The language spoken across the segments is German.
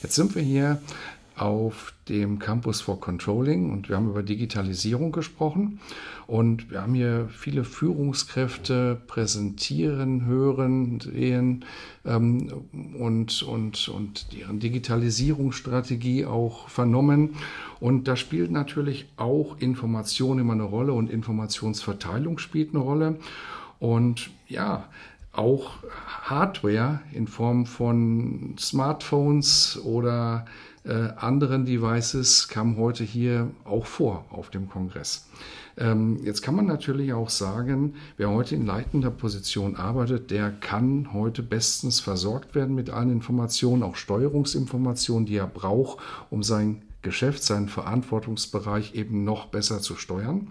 Jetzt sind wir hier auf dem Campus for Controlling und wir haben über Digitalisierung gesprochen und wir haben hier viele Führungskräfte präsentieren, hören, sehen ähm, und, und, und deren Digitalisierungsstrategie auch vernommen. Und da spielt natürlich auch Information immer eine Rolle und Informationsverteilung spielt eine Rolle. Und ja, auch Hardware in Form von Smartphones oder äh, anderen Devices kam heute hier auch vor auf dem Kongress. Ähm, jetzt kann man natürlich auch sagen, wer heute in leitender Position arbeitet, der kann heute bestens versorgt werden mit allen Informationen, auch Steuerungsinformationen, die er braucht, um sein Geschäft, seinen Verantwortungsbereich eben noch besser zu steuern.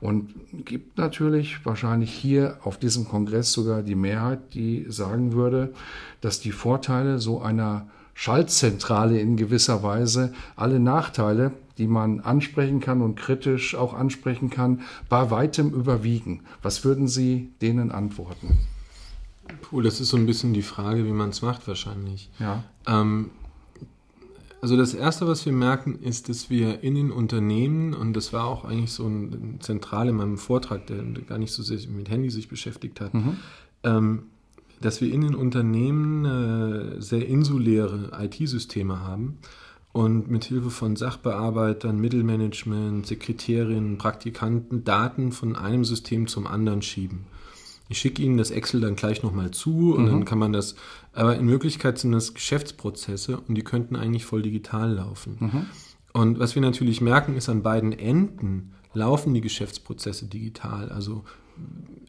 Und gibt natürlich wahrscheinlich hier auf diesem Kongress sogar die Mehrheit, die sagen würde, dass die Vorteile so einer Schaltzentrale in gewisser Weise alle Nachteile, die man ansprechen kann und kritisch auch ansprechen kann, bei weitem überwiegen. Was würden Sie denen antworten? Puh, das ist so ein bisschen die Frage, wie man es macht wahrscheinlich. Ja. Ähm, also das Erste, was wir merken, ist, dass wir in den Unternehmen, und das war auch eigentlich so ein, zentral in meinem Vortrag, der gar nicht so sehr mit Handy sich beschäftigt hat, mhm. ähm, dass wir in den Unternehmen äh, sehr insuläre IT-Systeme haben und mit Hilfe von Sachbearbeitern, Mittelmanagement, Sekretärinnen, Praktikanten Daten von einem System zum anderen schieben. Ich schicke Ihnen das Excel dann gleich nochmal zu und mhm. dann kann man das, aber in Wirklichkeit sind das Geschäftsprozesse und die könnten eigentlich voll digital laufen. Mhm. Und was wir natürlich merken, ist an beiden Enden laufen die Geschäftsprozesse digital. Also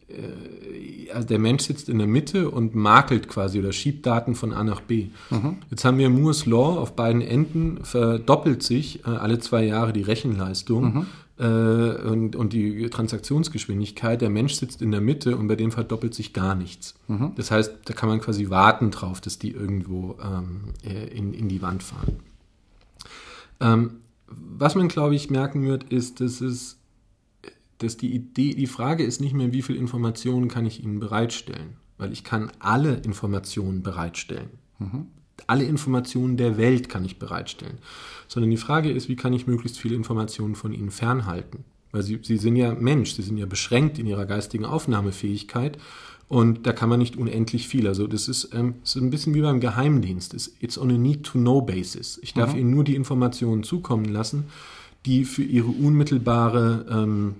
äh, also der Mensch sitzt in der Mitte und makelt quasi oder schiebt Daten von A nach B. Mhm. Jetzt haben wir Moore's Law auf beiden Enden, verdoppelt sich äh, alle zwei Jahre die Rechenleistung. Mhm. Äh, und, und die Transaktionsgeschwindigkeit, der Mensch sitzt in der Mitte und bei dem verdoppelt sich gar nichts. Mhm. Das heißt, da kann man quasi warten drauf, dass die irgendwo ähm, äh, in, in die Wand fahren. Ähm, was man, glaube ich, merken wird, ist, dass es dass die Idee, die Frage ist nicht mehr, wie viel Informationen kann ich Ihnen bereitstellen, weil ich kann alle Informationen bereitstellen. Mhm. Alle Informationen der Welt kann ich bereitstellen. Sondern die Frage ist, wie kann ich möglichst viele Informationen von Ihnen fernhalten? Weil Sie, Sie sind ja Mensch, Sie sind ja beschränkt in Ihrer geistigen Aufnahmefähigkeit und da kann man nicht unendlich viel. Also das ist, ähm, das ist ein bisschen wie beim Geheimdienst. It's on a need-to-know-basis. Ich darf mhm. Ihnen nur die Informationen zukommen lassen, die für Ihre unmittelbare ähm,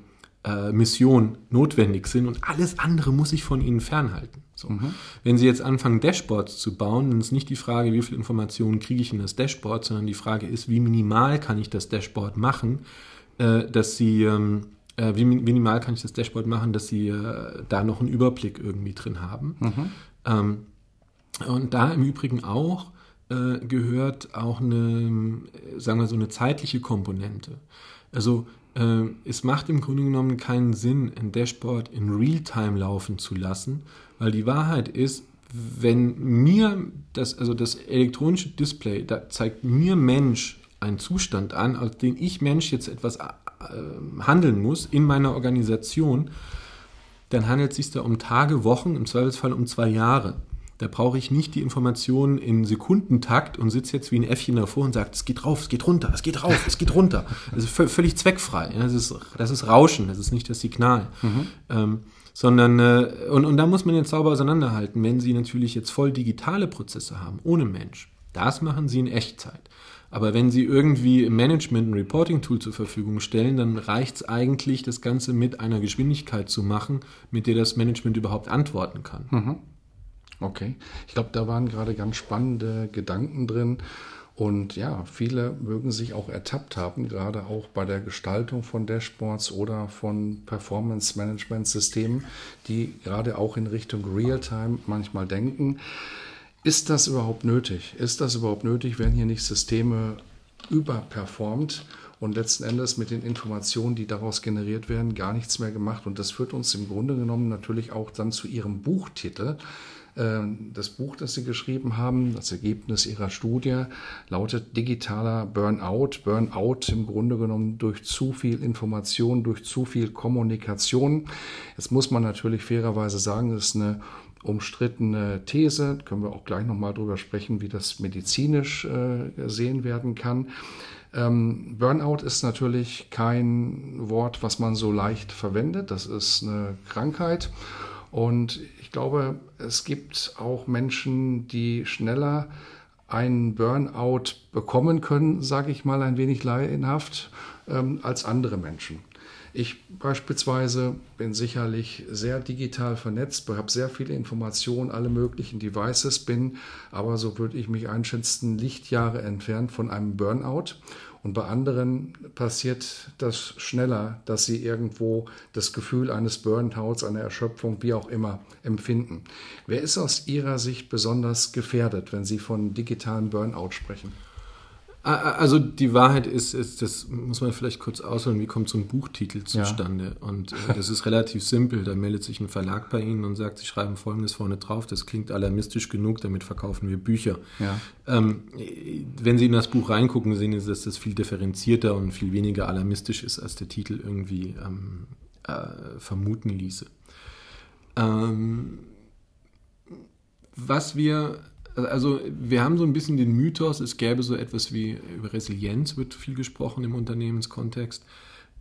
äh, Mission notwendig sind und alles andere muss ich von ihnen fernhalten. So. Mhm. Wenn Sie jetzt anfangen, Dashboards zu bauen, dann ist nicht die Frage, wie viel Informationen kriege ich in das Dashboard, sondern die Frage ist, wie minimal kann ich das Dashboard machen, äh, dass Sie, ähm, äh, wie minimal kann ich das Dashboard machen, dass Sie äh, da noch einen Überblick irgendwie drin haben. Mhm. Ähm, und da im Übrigen auch äh, gehört auch eine, sagen wir so, eine zeitliche Komponente. Also äh, es macht im Grunde genommen keinen Sinn, ein Dashboard in Realtime laufen zu lassen, weil die Wahrheit ist, wenn mir das, also das elektronische Display, da zeigt mir Mensch einen Zustand an, als den ich Mensch jetzt etwas äh, handeln muss in meiner Organisation, dann handelt es sich da um Tage, Wochen, im Zweifelsfall um zwei Jahre. Da brauche ich nicht die Informationen im Sekundentakt und sitze jetzt wie ein Äffchen davor und sagt, es geht rauf, es geht runter, es geht rauf, es geht runter. Das ist völlig zweckfrei. Das ist, das ist Rauschen, das ist nicht das Signal. Mhm. Ähm, sondern, äh, und, und da muss man jetzt sauber auseinanderhalten, wenn Sie natürlich jetzt voll digitale Prozesse haben, ohne Mensch. Das machen Sie in Echtzeit. Aber wenn Sie irgendwie im Management ein Reporting-Tool zur Verfügung stellen, dann reicht es eigentlich, das Ganze mit einer Geschwindigkeit zu machen, mit der das Management überhaupt antworten kann. Mhm. Okay, ich glaube, da waren gerade ganz spannende Gedanken drin. Und ja, viele mögen sich auch ertappt haben, gerade auch bei der Gestaltung von Dashboards oder von Performance-Management-Systemen, die gerade auch in Richtung Realtime manchmal denken. Ist das überhaupt nötig? Ist das überhaupt nötig, wenn hier nicht Systeme überperformt und letzten Endes mit den Informationen, die daraus generiert werden, gar nichts mehr gemacht? Und das führt uns im Grunde genommen natürlich auch dann zu Ihrem Buchtitel, das Buch, das Sie geschrieben haben, das Ergebnis Ihrer Studie lautet digitaler Burnout. Burnout im Grunde genommen durch zu viel Information, durch zu viel Kommunikation. Jetzt muss man natürlich fairerweise sagen, das ist eine umstrittene These. Können wir auch gleich nochmal drüber sprechen, wie das medizinisch äh, gesehen werden kann. Ähm, Burnout ist natürlich kein Wort, was man so leicht verwendet. Das ist eine Krankheit. Und ich glaube, es gibt auch Menschen, die schneller einen Burnout bekommen können, sage ich mal ein wenig laienhaft, ähm, als andere Menschen. Ich beispielsweise bin sicherlich sehr digital vernetzt, habe sehr viele Informationen, alle möglichen Devices, bin aber so würde ich mich einschätzen, Lichtjahre entfernt von einem Burnout. Und bei anderen passiert das schneller, dass sie irgendwo das Gefühl eines Burnouts, einer Erschöpfung, wie auch immer, empfinden. Wer ist aus Ihrer Sicht besonders gefährdet, wenn Sie von digitalen Burnout sprechen? Also die Wahrheit ist, ist, das muss man vielleicht kurz ausholen, wie kommt so ein Buchtitel zustande? Ja. Und äh, das ist relativ simpel. Da meldet sich ein Verlag bei Ihnen und sagt, Sie schreiben Folgendes vorne drauf. Das klingt alarmistisch genug, damit verkaufen wir Bücher. Ja. Ähm, wenn Sie in das Buch reingucken, sehen Sie, dass das viel differenzierter und viel weniger alarmistisch ist, als der Titel irgendwie ähm, äh, vermuten ließe. Ähm, was wir also wir haben so ein bisschen den Mythos, es gäbe so etwas wie über Resilienz, wird viel gesprochen im Unternehmenskontext.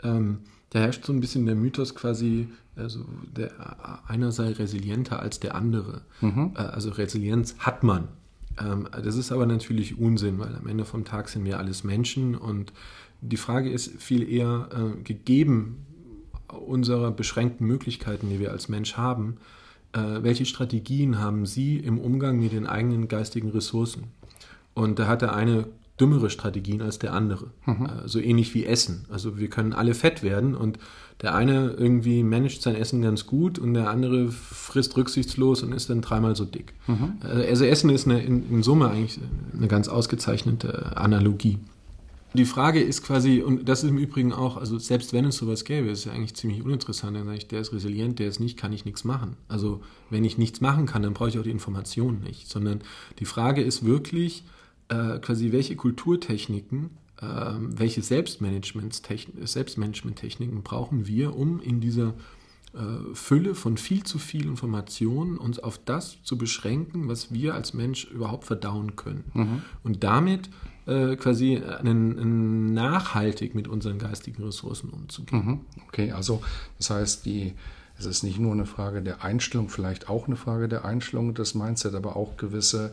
Ähm, da herrscht so ein bisschen der Mythos quasi, also der, einer sei resilienter als der andere. Mhm. Äh, also Resilienz hat man. Ähm, das ist aber natürlich Unsinn, weil am Ende vom Tag sind wir alles Menschen und die Frage ist viel eher äh, gegeben unserer beschränkten Möglichkeiten, die wir als Mensch haben, welche Strategien haben Sie im Umgang mit den eigenen geistigen Ressourcen? Und da hat der eine dümmere Strategien als der andere. Mhm. Äh, so ähnlich wie Essen. Also wir können alle fett werden und der eine irgendwie managt sein Essen ganz gut und der andere frisst rücksichtslos und ist dann dreimal so dick. Mhm. Äh, also Essen ist eine, in, in Summe eigentlich eine ganz ausgezeichnete Analogie. Die Frage ist quasi, und das ist im Übrigen auch, also selbst wenn es sowas gäbe, ist ja eigentlich ziemlich uninteressant. Dann sage ich, der ist resilient, der ist nicht, kann ich nichts machen. Also wenn ich nichts machen kann, dann brauche ich auch die Informationen nicht. Sondern die Frage ist wirklich äh, quasi, welche Kulturtechniken, äh, welche Selbstmanagementtechniken brauchen wir, um in dieser äh, Fülle von viel zu viel Informationen uns auf das zu beschränken, was wir als Mensch überhaupt verdauen können. Mhm. Und damit äh, quasi einen, nachhaltig mit unseren geistigen Ressourcen umzugehen. Mhm. Okay, also das heißt, die, es ist nicht nur eine Frage der Einstellung, vielleicht auch eine Frage der Einstellung des Mindset, aber auch gewisse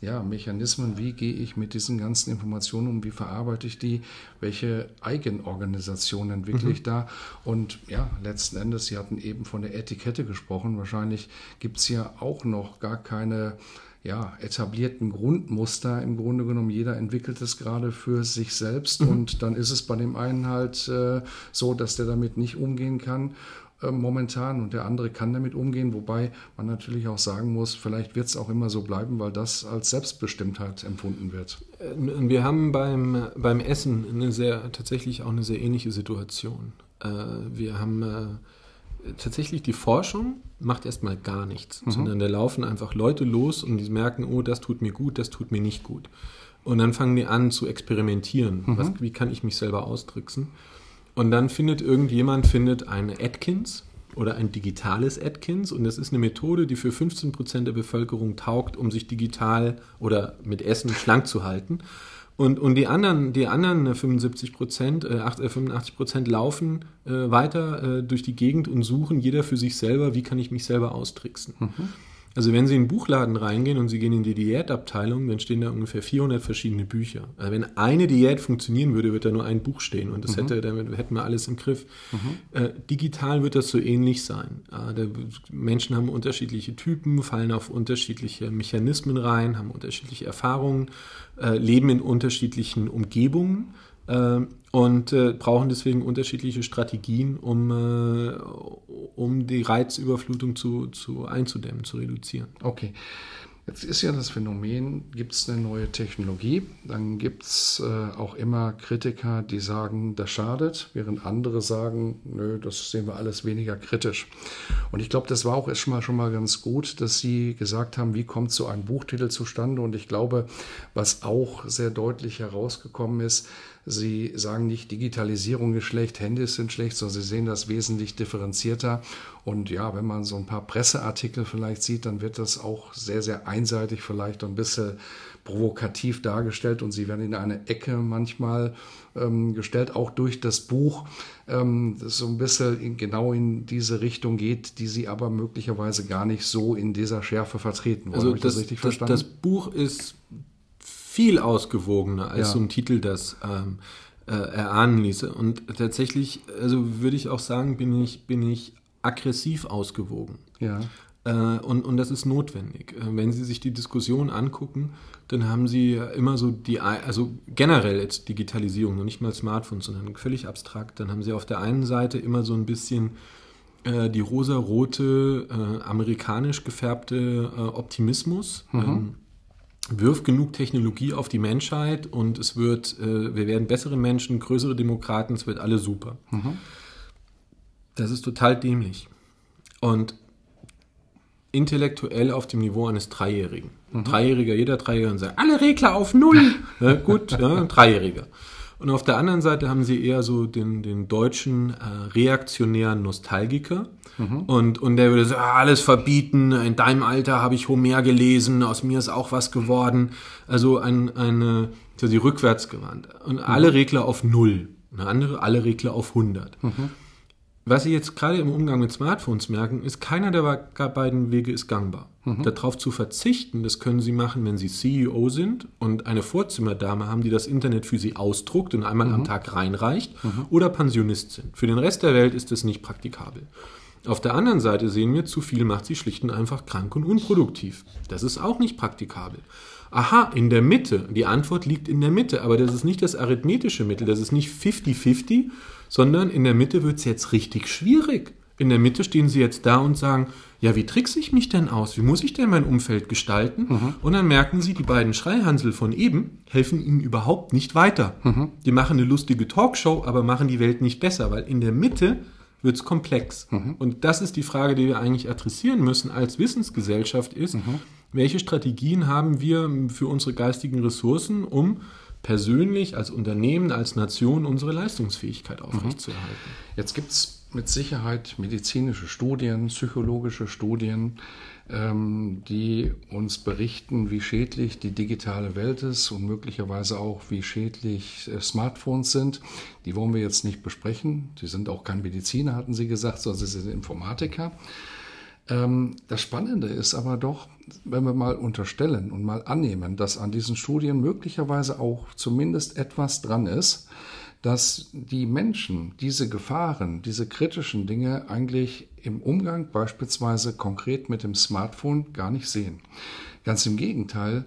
ja, Mechanismen, wie gehe ich mit diesen ganzen Informationen um, wie verarbeite ich die, welche Eigenorganisation entwickle mhm. ich da und ja, letzten Endes, Sie hatten eben von der Etikette gesprochen, wahrscheinlich gibt es ja auch noch gar keine ja, etablierten Grundmuster. Im Grunde genommen, jeder entwickelt es gerade für sich selbst mhm. und dann ist es bei dem einen halt äh, so, dass der damit nicht umgehen kann äh, momentan und der andere kann damit umgehen, wobei man natürlich auch sagen muss, vielleicht wird es auch immer so bleiben, weil das als Selbstbestimmtheit empfunden wird. Äh, wir haben beim, beim Essen eine sehr, tatsächlich auch eine sehr ähnliche Situation. Äh, wir haben tatsächlich die Forschung macht erstmal gar nichts, mhm. sondern da laufen einfach Leute los und die merken, oh, das tut mir gut, das tut mir nicht gut. Und dann fangen die an zu experimentieren. Mhm. Was, wie kann ich mich selber ausdrücken? Und dann findet irgendjemand findet eine Atkins oder ein digitales Atkins und das ist eine Methode, die für 15 Prozent der Bevölkerung taugt, um sich digital oder mit Essen schlank zu halten. Und, und die anderen, die anderen 75 Prozent, äh, 85 äh, Prozent laufen äh, weiter äh, durch die Gegend und suchen jeder für sich selber, wie kann ich mich selber austricksen. Mhm. Also wenn Sie in den Buchladen reingehen und Sie gehen in die Diätabteilung, dann stehen da ungefähr 400 verschiedene Bücher. Also wenn eine Diät funktionieren würde, wird da nur ein Buch stehen und das mhm. hätte, damit hätten wir alles im Griff. Mhm. Äh, digital wird das so ähnlich sein. Äh, Menschen haben unterschiedliche Typen, fallen auf unterschiedliche Mechanismen rein, haben unterschiedliche Erfahrungen, äh, leben in unterschiedlichen Umgebungen und äh, brauchen deswegen unterschiedliche Strategien, um, äh, um die Reizüberflutung zu, zu einzudämmen, zu reduzieren. Okay. Jetzt ist ja das Phänomen, gibt es eine neue Technologie, dann gibt es äh, auch immer Kritiker, die sagen, das schadet, während andere sagen, nö, das sehen wir alles weniger kritisch. Und ich glaube, das war auch erstmal schon mal ganz gut, dass Sie gesagt haben, wie kommt so ein Buchtitel zustande. Und ich glaube, was auch sehr deutlich herausgekommen ist, Sie sagen nicht, Digitalisierung ist schlecht, Handys sind schlecht, sondern Sie sehen das wesentlich differenzierter. Und ja, wenn man so ein paar Presseartikel vielleicht sieht, dann wird das auch sehr, sehr einseitig vielleicht ein bisschen provokativ dargestellt und sie werden in eine Ecke manchmal ähm, gestellt, auch durch das Buch, ähm, das so ein bisschen in, genau in diese Richtung geht, die sie aber möglicherweise gar nicht so in dieser Schärfe vertreten wollen. Also das, das, richtig das, das Buch ist viel ausgewogener als ja. so ein Titel das ähm, äh, erahnen ließe. Und tatsächlich, also würde ich auch sagen, bin ich, bin ich aggressiv ausgewogen. Ja. Äh, und, und das ist notwendig. Äh, wenn Sie sich die Diskussion angucken, dann haben Sie immer so die, also generell jetzt Digitalisierung, noch nicht mal Smartphones, sondern völlig abstrakt, dann haben Sie auf der einen Seite immer so ein bisschen äh, die rosa-rote, äh, amerikanisch gefärbte äh, Optimismus. Mhm. Ähm, wirft genug Technologie auf die Menschheit und es wird, äh, wir werden bessere Menschen, größere Demokraten, es wird alles super. Mhm. Das ist total dämlich. Und intellektuell auf dem Niveau eines Dreijährigen. Mhm. Dreijähriger, jeder Dreijährige sagt, alle Regler auf Null. ja, gut, ja, ein Dreijähriger. Und auf der anderen Seite haben sie eher so den, den deutschen äh, reaktionären Nostalgiker. Mhm. Und, und der würde so, ah, alles verbieten, in deinem Alter habe ich Homer gelesen, aus mir ist auch was geworden. Also ein, eine, so die rückwärtsgewandt. Und mhm. alle Regler auf Null. Eine andere, alle Regler auf 100. Mhm. Was Sie jetzt gerade im Umgang mit Smartphones merken, ist, keiner der beiden Wege ist gangbar. Mhm. Darauf zu verzichten, das können Sie machen, wenn Sie CEO sind und eine Vorzimmerdame haben, die das Internet für Sie ausdruckt und einmal mhm. am Tag reinreicht, mhm. oder Pensionist sind. Für den Rest der Welt ist das nicht praktikabel. Auf der anderen Seite sehen wir, zu viel macht sie schlicht und einfach krank und unproduktiv. Das ist auch nicht praktikabel. Aha, in der Mitte. Die Antwort liegt in der Mitte, aber das ist nicht das arithmetische Mittel, das ist nicht 50-50, sondern in der Mitte wird es jetzt richtig schwierig. In der Mitte stehen sie jetzt da und sagen, ja, wie trickse ich mich denn aus? Wie muss ich denn mein Umfeld gestalten? Mhm. Und dann merken sie, die beiden Schreihansel von eben helfen ihnen überhaupt nicht weiter. Mhm. Die machen eine lustige Talkshow, aber machen die Welt nicht besser, weil in der Mitte wird es komplex. Mhm. Und das ist die Frage, die wir eigentlich adressieren müssen als Wissensgesellschaft ist, mhm. welche Strategien haben wir für unsere geistigen Ressourcen, um persönlich, als Unternehmen, als Nation unsere Leistungsfähigkeit aufrechtzuerhalten. Mhm. Jetzt gibt es mit Sicherheit medizinische Studien, psychologische Studien, ähm, die uns berichten, wie schädlich die digitale Welt ist und möglicherweise auch, wie schädlich äh, Smartphones sind. Die wollen wir jetzt nicht besprechen. Sie sind auch kein Mediziner, hatten Sie gesagt, sondern Sie sind Informatiker. Ähm, das Spannende ist aber doch, wenn wir mal unterstellen und mal annehmen, dass an diesen Studien möglicherweise auch zumindest etwas dran ist, dass die Menschen diese Gefahren, diese kritischen Dinge eigentlich im Umgang beispielsweise konkret mit dem Smartphone gar nicht sehen. Ganz im Gegenteil,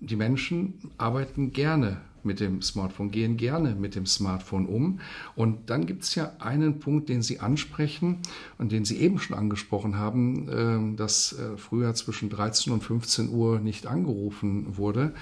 die Menschen arbeiten gerne mit dem Smartphone, gehen gerne mit dem Smartphone um. Und dann gibt es ja einen Punkt, den Sie ansprechen und den Sie eben schon angesprochen haben, ähm, dass äh, früher zwischen 13 und 15 Uhr nicht angerufen wurde.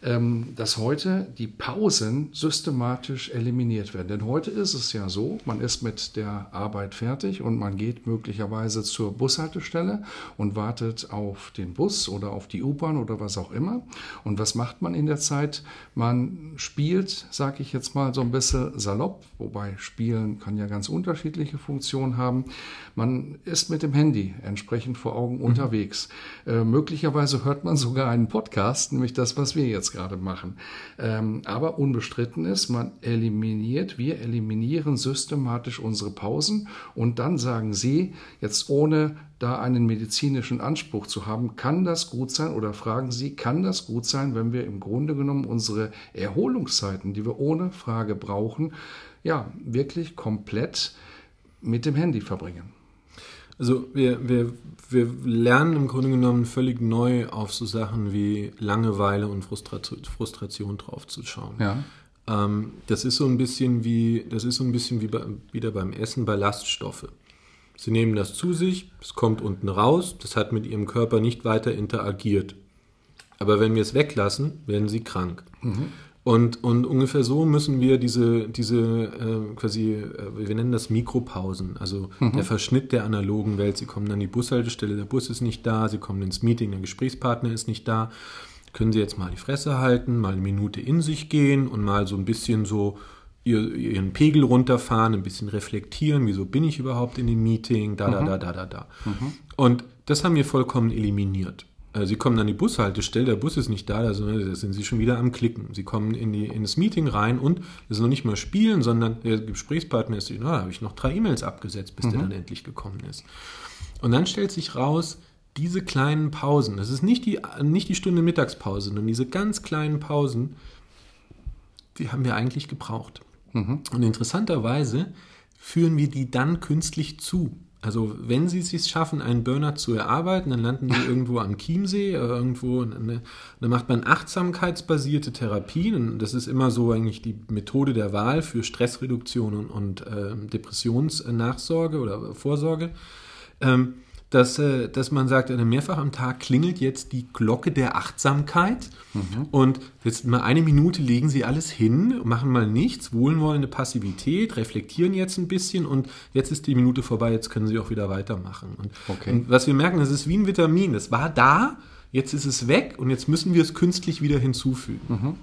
Ähm, dass heute die Pausen systematisch eliminiert werden. Denn heute ist es ja so, man ist mit der Arbeit fertig und man geht möglicherweise zur Bushaltestelle und wartet auf den Bus oder auf die U-Bahn oder was auch immer. Und was macht man in der Zeit? Man spielt, sage ich jetzt mal so ein bisschen salopp, wobei Spielen kann ja ganz unterschiedliche Funktionen haben. Man ist mit dem Handy entsprechend vor Augen mhm. unterwegs. Äh, möglicherweise hört man sogar einen Podcast, nämlich das, was wir jetzt jetzt gerade machen. Ähm, aber unbestritten ist, man eliminiert, wir eliminieren systematisch unsere Pausen und dann sagen Sie, jetzt ohne da einen medizinischen Anspruch zu haben, kann das gut sein oder fragen Sie, kann das gut sein, wenn wir im Grunde genommen unsere Erholungszeiten, die wir ohne Frage brauchen, ja, wirklich komplett mit dem Handy verbringen? Also wir, wir, wir lernen im Grunde genommen völlig neu auf so Sachen wie Langeweile und Frustration, Frustration drauf zu schauen. Ja. Ähm, das ist so ein bisschen wie, das ist so ein bisschen wie bei, wieder beim Essen Ballaststoffe. Sie nehmen das zu sich, es kommt unten raus, das hat mit ihrem Körper nicht weiter interagiert. Aber wenn wir es weglassen, werden sie krank. Mhm. Und, und ungefähr so müssen wir diese, diese äh, quasi, äh, wir nennen das Mikropausen, also mhm. der Verschnitt der analogen Welt. Sie kommen an die Bushaltestelle, der Bus ist nicht da, sie kommen ins Meeting, der Gesprächspartner ist nicht da. Können Sie jetzt mal die Fresse halten, mal eine Minute in sich gehen und mal so ein bisschen so ihr, ihren Pegel runterfahren, ein bisschen reflektieren, wieso bin ich überhaupt in dem Meeting, da, da, mhm. da, da, da, da. Mhm. Und das haben wir vollkommen eliminiert. Äh, sie kommen an die Bushaltestelle, der Bus ist nicht da, da sind Sie schon wieder am Klicken. Sie kommen in, die, in das Meeting rein und es ist noch nicht mal Spielen, sondern der Gesprächspartner ist, na, da habe ich noch drei E-Mails abgesetzt, bis mhm. der dann endlich gekommen ist. Und dann stellt sich raus, diese kleinen Pausen, das ist nicht die, nicht die Stunde Mittagspause, sondern diese ganz kleinen Pausen, die haben wir eigentlich gebraucht. Mhm. Und interessanterweise führen wir die dann künstlich zu. Also wenn sie es sich schaffen, einen Burner zu erarbeiten, dann landen die irgendwo am Chiemsee oder irgendwo. Eine, dann macht man achtsamkeitsbasierte Therapien. Und das ist immer so eigentlich die Methode der Wahl für Stressreduktion und, und äh, Depressionsnachsorge oder Vorsorge. Ähm, dass, äh, dass man sagt, mehrfach am Tag klingelt jetzt die Glocke der Achtsamkeit mhm. und jetzt mal eine Minute legen sie alles hin, machen mal nichts, wohlwollende Passivität, reflektieren jetzt ein bisschen und jetzt ist die Minute vorbei, jetzt können sie auch wieder weitermachen. Und, okay. und was wir merken, das ist wie ein Vitamin, das war da, jetzt ist es weg und jetzt müssen wir es künstlich wieder hinzufügen. Mhm.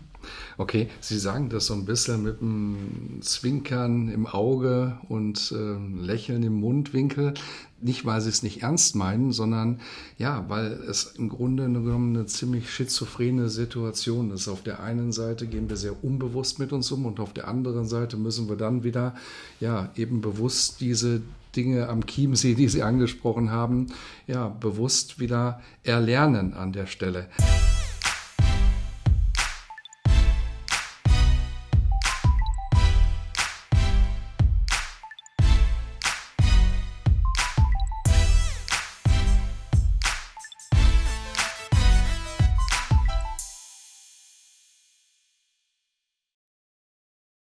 Okay, Sie sagen das so ein bisschen mit einem Zwinkern im Auge und äh, Lächeln im Mundwinkel. Nicht, weil Sie es nicht ernst meinen, sondern ja, weil es im Grunde genommen eine ziemlich schizophrene Situation ist. Auf der einen Seite gehen wir sehr unbewusst mit uns um und auf der anderen Seite müssen wir dann wieder ja eben bewusst diese Dinge am Chiemsee, die Sie angesprochen haben, ja bewusst wieder erlernen an der Stelle.